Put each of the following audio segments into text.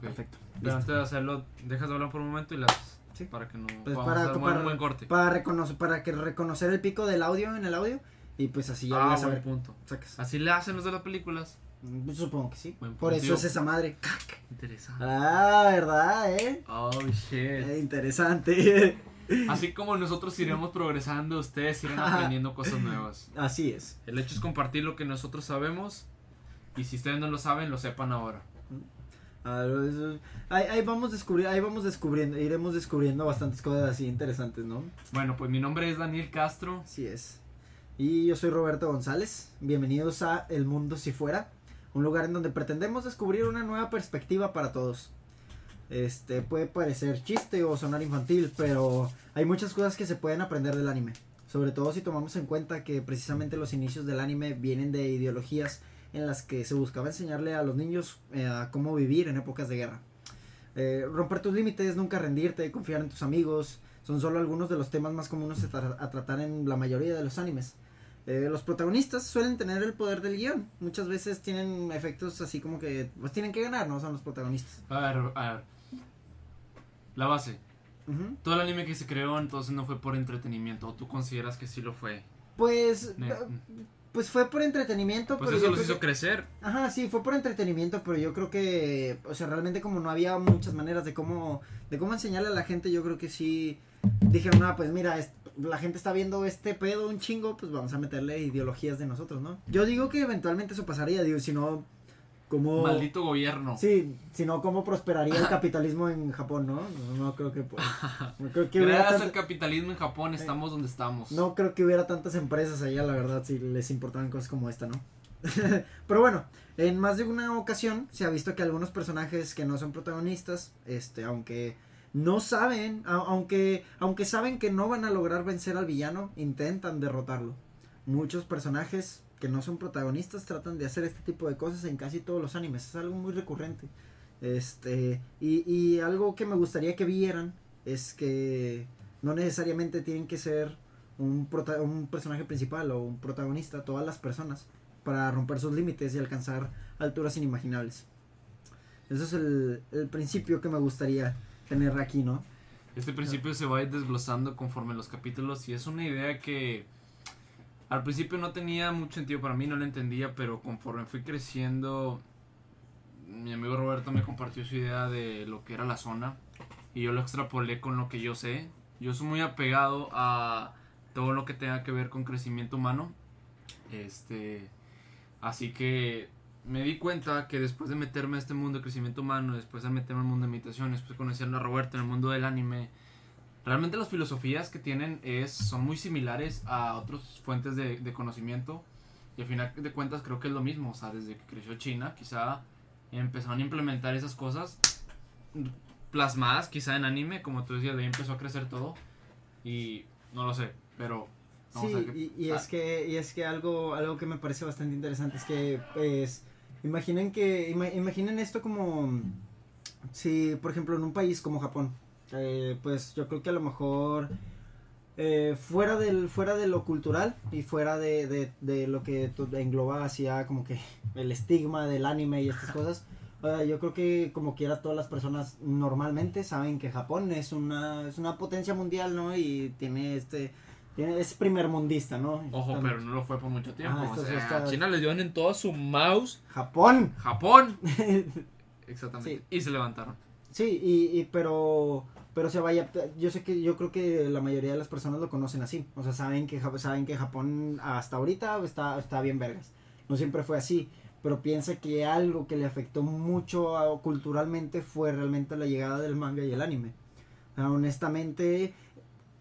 Perfecto. De hacerlo, dejas de hablar por un momento y las. Sí. Para que no. Pues para- para- buen, buen corte. Para reconocer, para que reconocer el pico del audio en el audio y pues así ya ah, voy a saber. punto. Sacas. Así le hacen los de las películas. Mm, Supongo que sí. Buen Por eso es esa madre. Cac. Interesante. Ah, ¿verdad, eh? Oh, shit. Eh, interesante. Así como nosotros iremos progresando, ustedes irán aprendiendo cosas nuevas. Así es. El hecho es compartir lo que nosotros sabemos. Y si ustedes no lo saben, lo sepan ahora. Ah, eso- Ahí, ahí vamos ahí vamos descubriendo, iremos descubriendo bastantes cosas así interesantes, ¿no? Bueno, pues mi nombre es Daniel Castro. Así es. Y yo soy Roberto González. Bienvenidos a El Mundo Si Fuera, un lugar en donde pretendemos descubrir una nueva perspectiva para todos. Este puede parecer chiste o sonar infantil, pero hay muchas cosas que se pueden aprender del anime. Sobre todo si tomamos en cuenta que precisamente los inicios del anime vienen de ideologías en las que se buscaba enseñarle a los niños eh, a cómo vivir en épocas de guerra. Eh, romper tus límites, nunca rendirte, confiar en tus amigos, son solo algunos de los temas más comunes a, tra- a tratar en la mayoría de los animes. Eh, los protagonistas suelen tener el poder del guion. Muchas veces tienen efectos así como que pues tienen que ganar, ¿no? Son los protagonistas. A ver, a ver. La base. Todo el anime que se creó entonces no fue por entretenimiento. ¿O tú consideras que sí lo fue? Pues, Ne- pues fue por entretenimiento, Pues pero eso los hizo que- crecer. Ajá, sí, fue por entretenimiento, pero yo creo que, o sea, realmente como no había muchas maneras de cómo, de cómo enseñarle a la gente, yo creo que sí dijeron, ah, pues mira, es- la gente está viendo este pedo un chingo, pues vamos a meterle ideologías de nosotros, ¿no? Yo digo que eventualmente eso pasaría, digo, si no, como... Maldito gobierno. Sí, si no, ¿cómo prosperaría el capitalismo en Japón, no? No, no creo que, pues, no creo que hubiera Gracias tant- al capitalismo en Japón estamos donde estamos. no creo que hubiera tantas empresas allá, la verdad, si les importaban cosas como esta, ¿no? Pero bueno, en más de una ocasión se ha visto que algunos personajes que no son protagonistas, este, aunque no saben, a- aunque, aunque saben que no van a lograr vencer al villano, intentan derrotarlo. Muchos personajes que no son protagonistas tratan de hacer este tipo de cosas en casi todos los animes, es algo muy recurrente. Este, y, y algo que me gustaría que vieran es que no necesariamente tienen que ser un, prota- un personaje principal o un protagonista, todas las personas, para romper sus límites y alcanzar alturas inimaginables. Ese es el, el principio que me gustaría tener aquí, ¿no? Este principio se va a ir desglosando conforme los capítulos y es una idea que al principio no tenía mucho sentido para mí, no la entendía, pero conforme fui creciendo, mi amigo Roberto me compartió su idea de lo que era la zona y yo lo extrapolé con lo que yo sé. Yo soy muy apegado a todo lo que tenga que ver con crecimiento humano. Este, así que me di cuenta que después de meterme a este mundo de crecimiento humano, después de meterme al mundo de meditación, después de conocer a Roberto en el mundo del anime, realmente las filosofías que tienen es, son muy similares a otras fuentes de, de conocimiento. Y al final de cuentas creo que es lo mismo. O sea, desde que creció China, quizá empezaron a implementar esas cosas plasmadas quizá en anime, como tú decías, de ahí empezó a crecer todo. Y no lo sé, pero... vamos Sí, a y, y ah, es que, y es que algo, algo que me parece bastante interesante es que, pues, imaginen que, ima- imaginen esto como, si, por ejemplo, en un país como Japón, eh, pues yo creo que a lo mejor, eh, fuera del, fuera de lo cultural y fuera de, de, de lo que engloba hacia como que el estigma del anime y estas cosas, eh, yo creo que como quiera todas las personas normalmente saben que Japón es una, es una potencia mundial, ¿no? Y tiene este, tiene, es primer mundista, ¿no? Ojo, pero no lo fue por mucho tiempo. Ah, o sea, está- China le dieron en todo su mouse. Japón. Japón. Exactamente. Sí. Y se levantaron. Sí, y, y pero pero se vaya yo sé que yo creo que la mayoría de las personas lo conocen así, o sea, saben que saben que Japón hasta ahorita está está bien vergas. No siempre fue así, pero piensa que algo que le afectó mucho a- culturalmente fue realmente la llegada del manga y el anime. Honestamente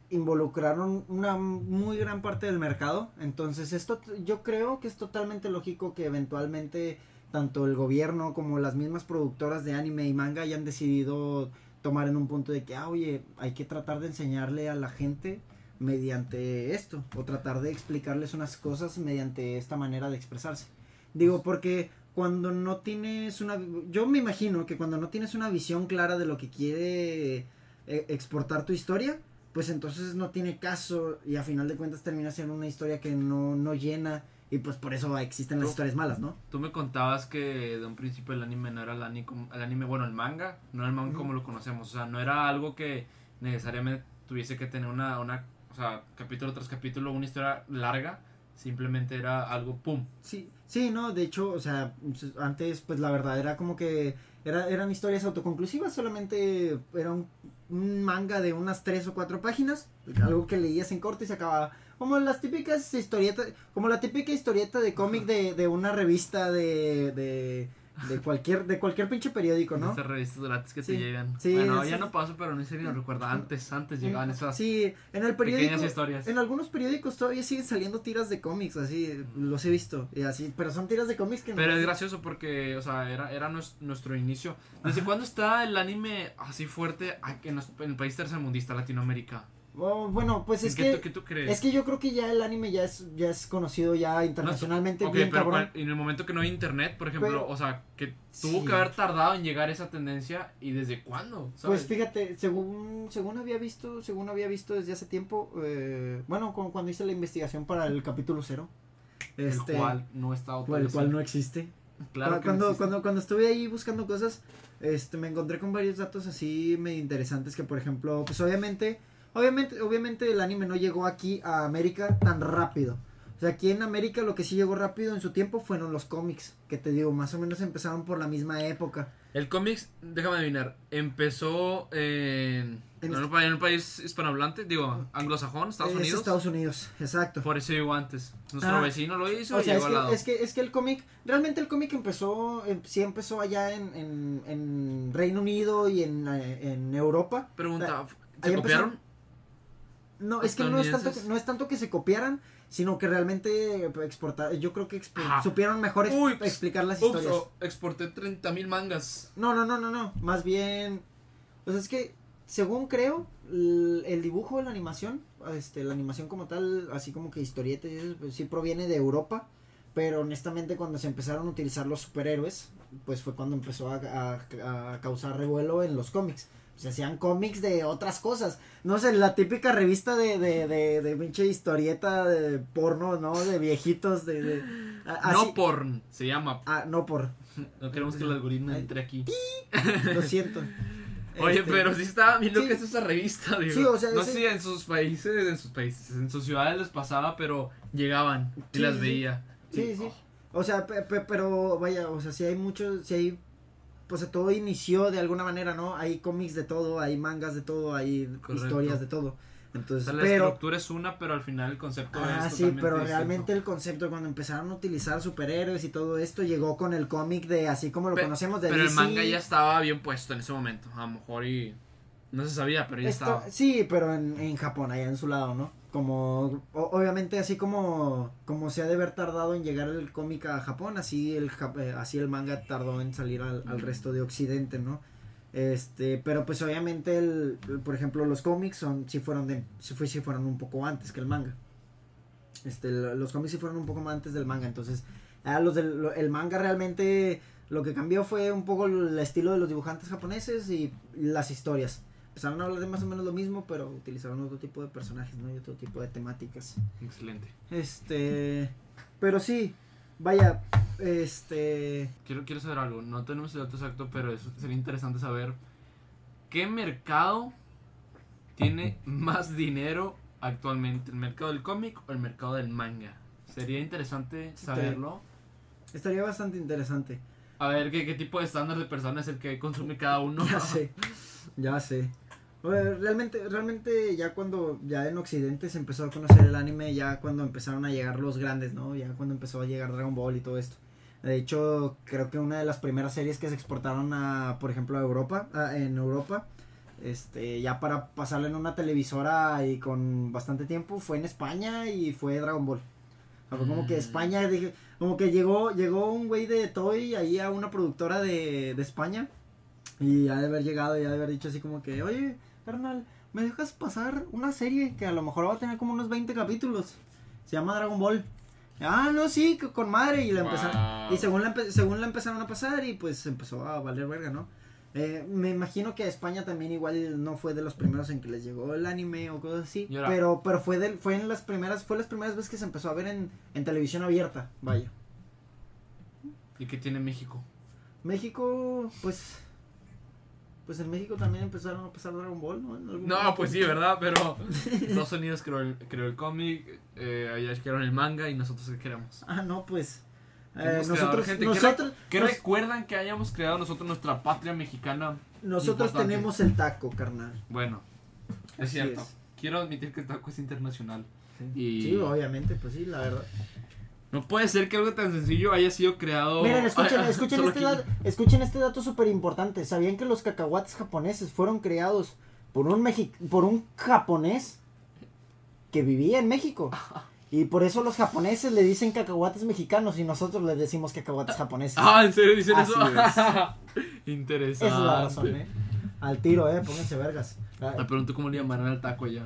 involucraron una muy gran parte del mercado, entonces esto yo creo que es totalmente lógico que eventualmente tanto el gobierno como las mismas productoras de anime y manga hayan decidido tomar en un punto de que, ah, oye, hay que tratar de enseñarle a la gente mediante esto, o tratar de explicarles unas cosas mediante esta manera de expresarse. Digo, porque cuando no tienes una... Yo me imagino que cuando no tienes una visión clara de lo que quiere eh, exportar tu historia, pues entonces no tiene caso y a final de cuentas termina siendo una historia que no, no llena Y pues por eso existen las historias malas, ¿no? Tú me contabas que de un principio el anime no era el anime, el anime bueno, el manga, no era el manga como lo conocemos, o sea, no era algo que necesariamente tuviese que tener una, una, o sea, capítulo tras capítulo, una historia larga, simplemente era algo, pum, Sí, sí, no, de hecho, o sea, antes, pues la verdad era como que era, eran historias autoconclusivas, solamente era un, un manga de unas tres o cuatro páginas, algo que leías en corto y se acababa. Como las típicas historietas, como la típica historieta de cómic de, de una revista de, de, de cualquier, de cualquier pinche periódico, ¿no? estas revistas gratis que Sí, te llegan. sí, bueno, sí. ya no pasó, pero no sé si lo recuerda, antes, antes llegaban esas Sí, en el periódico. historias. En algunos periódicos todavía siguen saliendo tiras de cómics, así, los he visto, y así, pero son tiras de cómics que Pero no- es gracioso porque, o sea, era, era nues- nuestro inicio. ¿Desde cuándo está el anime así fuerte en, en el país tercermundista, Latinoamérica? Oh, bueno, pues es ¿Qué, que tú, qué tú crees? es que yo creo que ya el anime ya es ya es conocido ya internacionalmente Ok, bien pero en el momento que no hay internet, por ejemplo, Pero- o sea, que tuvo Sí. que haber tardado en llegar esa tendencia y desde cuándo, Pues fíjate, según según había visto, según había visto desde hace tiempo, eh, bueno, cuando hice la investigación para el capítulo cero, este, el cual no está cual- el autorizado. cual no existe. Claro no cuando, cuando, cuando estuve ahí buscando cosas, este, me encontré con varios datos así medio interesantes que, por ejemplo, pues obviamente, obviamente, obviamente el anime no llegó aquí a América tan rápido. O sea, aquí en América lo que sí llegó rápido en su tiempo fueron los cómics, que te digo, más o menos empezaron por la misma época. El cómics, déjame adivinar, empezó en, En en, un, en un país hispanohablante, digo, anglosajón, Estados Es Unidos. Estados Unidos, exacto. Por eso llegó antes. Nuestro Ah, vecino lo hizo O y sea, es lado. que, es que, es que el cómic, realmente el cómic empezó, em- sí empezó allá en, Reino Unido y en, eh, en Europa. Pregunta, ¿se copiaron? No, es que no es tanto, Estadounidenses. no es tanto que se copiaran, sino que realmente exportar, yo creo que supieron mejor Uy, explicar las Ups, historias. oh, exporté 30 mil mangas. No, no, no, no, no, más bien, pues es que, según creo, el, el dibujo de la animación, este, la animación como tal, así como que historieta, y eso, pues, sí proviene de Europa, pero honestamente cuando se empezaron a utilizar los superhéroes, pues fue cuando empezó a, a- a causar revuelo en los cómics. Se hacían cómics de otras cosas. No sé, la típica revista de, de, de, pinche historieta de porno, ¿no? De viejitos, de... de a- No así- porn, se llama. Ah, no por... No queremos que el algoritmo entre aquí. Lo siento. Oye, Este, pero sí estaba bien lo sí. que es esa revista, digo. Sí, o sea, no sé si en sus países, en sus países, en sus ciudades les pasaba, pero llegaban y Sí, las sí. veía. Sí, Y, sí. oh, O sea, pe- pe- pero vaya, o sea, si hay muchos, si hay, pues todo inició de alguna manera, ¿no? Hay cómics de todo, hay mangas de todo, hay Correcto. historias de todo. o Entonces, sea, la pero, estructura es una, pero al final el concepto ah, es sí, pero distinto. realmente el concepto cuando empezaron a utilizar superhéroes y todo esto llegó con el cómic de así como lo conocemos de Pero el manga ya estaba bien puesto en ese momento. A lo mejor y. No se sabía, pero ya Esto- estaba. sí, pero en, en Japón, allá en su lado, ¿no? Como, o- obviamente, así como, como se ha de haber tardado en llegar el cómic a Japón, así el, eh, así el manga tardó en salir al, al resto de Occidente, ¿no? Este, pero pues obviamente, el, el- por ejemplo, los cómics son, sí fueron de, sí, fue, sí fueron un poco antes que el manga. Este, lo- los cómics sí fueron un poco más antes del manga, entonces, los del, el manga realmente, lo que cambió fue un poco el estilo de los dibujantes japoneses y las historias empezaron a hablar de más o menos lo mismo, pero utilizaron otro tipo de personajes, ¿no? Y otro tipo de temáticas. Excelente. Este, pero sí, vaya, este, Quiero, quiero saber algo. No tenemos el dato exacto, pero es- sería interesante saber qué mercado tiene más dinero actualmente. ¿El mercado del cómic o el mercado del manga? Sería interesante saberlo. estaría bastante interesante. A ver qué, qué tipo de estándar de persona es el que consume cada uno. Ya sé, ya sé. Realmente, realmente ya cuando ya en Occidente se empezó a conocer el anime, ya cuando empezaron a llegar los grandes, ¿no? Ya cuando empezó a llegar Dragon Ball y todo esto. De hecho, creo que una de las primeras series que se exportaron a, por ejemplo, a Europa, a- en Europa, este, ya para pasarla en una televisora y con bastante tiempo, fue en España y fue Dragon Ball. O sea, fue como que Mm. España, dije, como que llegó, llegó un güey de Toy ahí a una productora de, de España y ha de haber llegado y ha de haber dicho así como que, oye, carnal, ¿me dejas pasar una serie que a lo mejor va a tener como unos 20 capítulos? Se llama Dragon Ball. Ah, no, sí, que con madre. Y la empezaron, y según la, empe- según la empezaron a pasar y pues empezó a valer verga, ¿no? Eh, me imagino que a España también igual no fue de los primeros en que les llegó el anime o cosas así. Pero, pero fue de, fue en las primeras, fue las primeras veces que se empezó a ver en, en televisión abierta, vaya. ¿Y qué tiene México? México, pues, pues en México también empezaron a pasar Dragon Ball, ¿no? No, momento. pues sí, ¿verdad? Pero Estados Unidos creó el, creó el cómic, eh, allá crearon el manga y nosotros qué queremos. Ah, no, pues. ¿Qué eh, nosotros, gente? ¿Qué nosotros, ¿Qué nos- recuerdan que hayamos creado nosotros nuestra patria mexicana? nosotros importante? tenemos el taco, carnal. Bueno, es Así cierto. es. Quiero admitir que el taco es internacional. Y Sí, obviamente, pues sí, la verdad. No puede ser que algo tan sencillo haya sido creado. Miren, escuchen, Ay, escuchen, este, dato, escuchen este dato súper importante. ¿Sabían que los cacahuates japoneses fueron creados por un, mexi por un japonés que vivía en México? Y por eso los japoneses le dicen cacahuates mexicanos y nosotros les decimos cacahuates japoneses. Ah, ¿en serio dicen Así eso? Interesante. Esa es la razón, ¿eh? Al tiro, ¿eh? Pónganse vergas. Ah, Me pregunto cómo le llamarán al taco allá.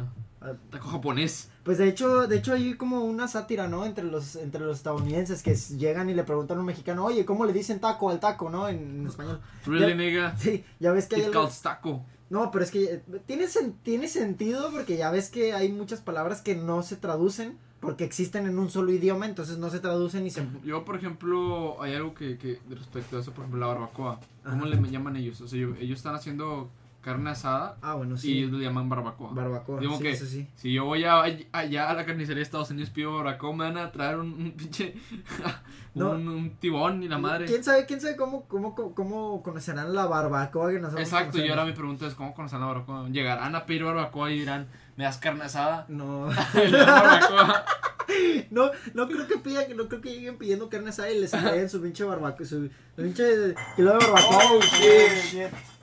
Taco japonés. Pues de hecho, de hecho hay como una sátira, ¿no? Entre los, entre los estadounidenses que llegan y le preguntan a un mexicano, oye, ¿cómo le dicen taco al taco, no? En, en español. Really, Ya- nigga. Sí, ya ves que hay algo... taco. No, pero es que eh, tiene, tiene sentido porque ya ves que hay muchas palabras que no se traducen porque existen en un solo idioma, entonces no se traducen y se... Yo, por ejemplo, hay algo que, que respecto a eso, por ejemplo, la barbacoa. ¿Cómo Ajá. le llaman ellos? O sea, ellos están haciendo carne asada Ah, bueno, y ellos le llaman barbacoa. Barbacoa, Digo sí, que- eso sí. Si yo voy a, allá a la carnicería de Estados Unidos pido barbacoa, me van a traer un, un pinche. un, No. un tibón y la madre. ¿Quién sabe, quién sabe cómo, cómo, cómo, cómo conocerán la barbacoa que nosotros Exacto, y ahora mi pregunta es: ¿cómo conocen la barbacoa? Llegarán a pedir barbacoa y dirán, ¿me das carne asada? No, barbacoa. no, no creo que pidan, no creo que lleguen pidiendo carne asada y les entreguen su pinche barbacoa, su, su pinche kilo de barbacoa. Oh, shit. Oh,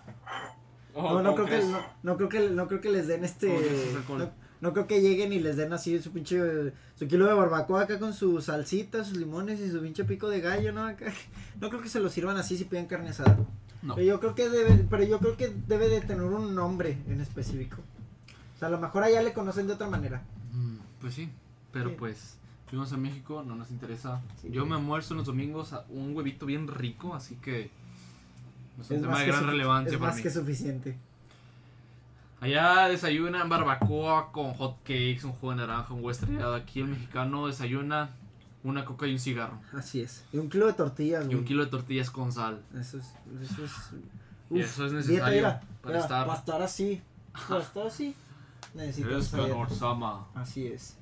No, no ¿cómo creo que, no, no creo que, no creo que les den ¿Cómo este, no, no creo que lleguen y les den así su pinche, su kilo de barbacoa acá con su salsita, sus limones y su pinche pico de gallo, ¿no? Acá. No creo que se lo sirvan así si piden carne asada. No. Pero yo creo que debe, pero yo creo que debe de tener un nombre en específico. O sea, a lo mejor allá le conocen de otra manera. Mm, Pues sí, pero Sí. pues fuimos a México, no nos interesa. Sí. Yo me almuerzo los domingos a un huevito bien rico, así que es un Es tema de gran relevancia es para más mí. que suficiente. Allá desayunan barbacoa con hot cakes, un jugo de naranja, un huevo estrellado. Aquí el mexicano desayuna una coca y un cigarro. Así es. Y un kilo de tortillas, Y un kilo de tortillas con sal. Eso es, eso es. Uf, eso es dieta, necesario mira, para mira, estar- Para estar así. Para estar así. Necesitas Es dieta. Así es.